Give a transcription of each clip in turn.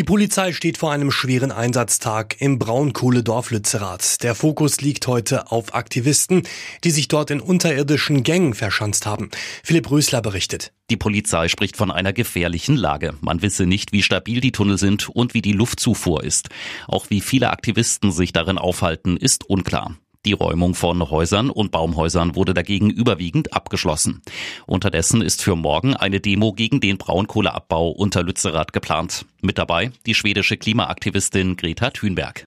Die Polizei steht vor einem schweren Einsatztag im Braunkohledorf Lützerath. Der Fokus liegt heute auf Aktivisten, die sich dort in unterirdischen Gängen verschanzt haben. Philipp Rösler berichtet. Die Polizei spricht von einer gefährlichen Lage. Man wisse nicht, wie stabil die Tunnel sind und wie die Luftzufuhr ist. Auch wie viele Aktivisten sich darin aufhalten, ist unklar. Die Räumung von Häusern und Baumhäusern wurde dagegen überwiegend abgeschlossen. Unterdessen ist für morgen eine Demo gegen den Braunkohleabbau unter Lützerath geplant. Mit dabei die schwedische Klimaaktivistin Greta Thunberg.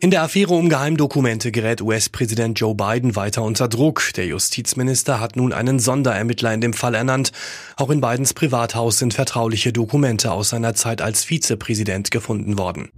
In der Affäre um Geheimdokumente gerät US-Präsident Joe Biden weiter unter Druck. Der Justizminister hat nun einen Sonderermittler in dem Fall ernannt. Auch in Bidens Privathaus sind vertrauliche Dokumente aus seiner Zeit als Vizepräsident gefunden worden.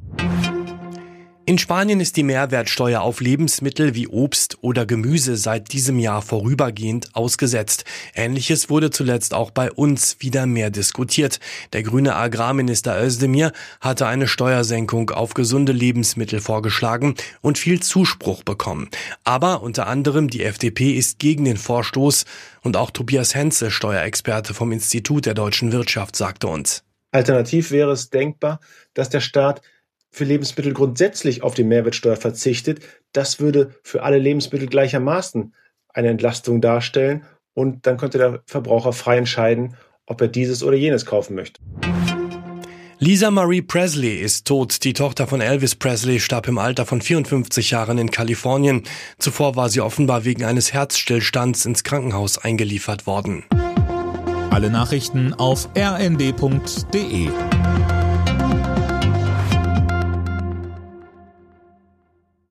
In Spanien ist die Mehrwertsteuer auf Lebensmittel wie Obst oder Gemüse seit diesem Jahr vorübergehend ausgesetzt. Ähnliches wurde zuletzt auch bei uns wieder mehr diskutiert. Der grüne Agrarminister Özdemir hatte eine Steuersenkung auf gesunde Lebensmittel vorgeschlagen und viel Zuspruch bekommen. Aber unter anderem die FDP ist gegen den Vorstoß und auch Tobias Henze, Steuerexperte vom Institut der deutschen Wirtschaft, sagte uns. Alternativ wäre es denkbar, dass der Staat für Lebensmittel grundsätzlich auf die Mehrwertsteuer verzichtet. Das würde für alle Lebensmittel gleichermaßen eine Entlastung darstellen und dann könnte der Verbraucher frei entscheiden, ob er dieses oder jenes kaufen möchte. Lisa Marie Presley ist tot. Die Tochter von Elvis Presley starb im Alter von 54 Jahren in Kalifornien. Zuvor war sie offenbar wegen eines Herzstillstands ins Krankenhaus eingeliefert worden. Alle Nachrichten auf rnd.de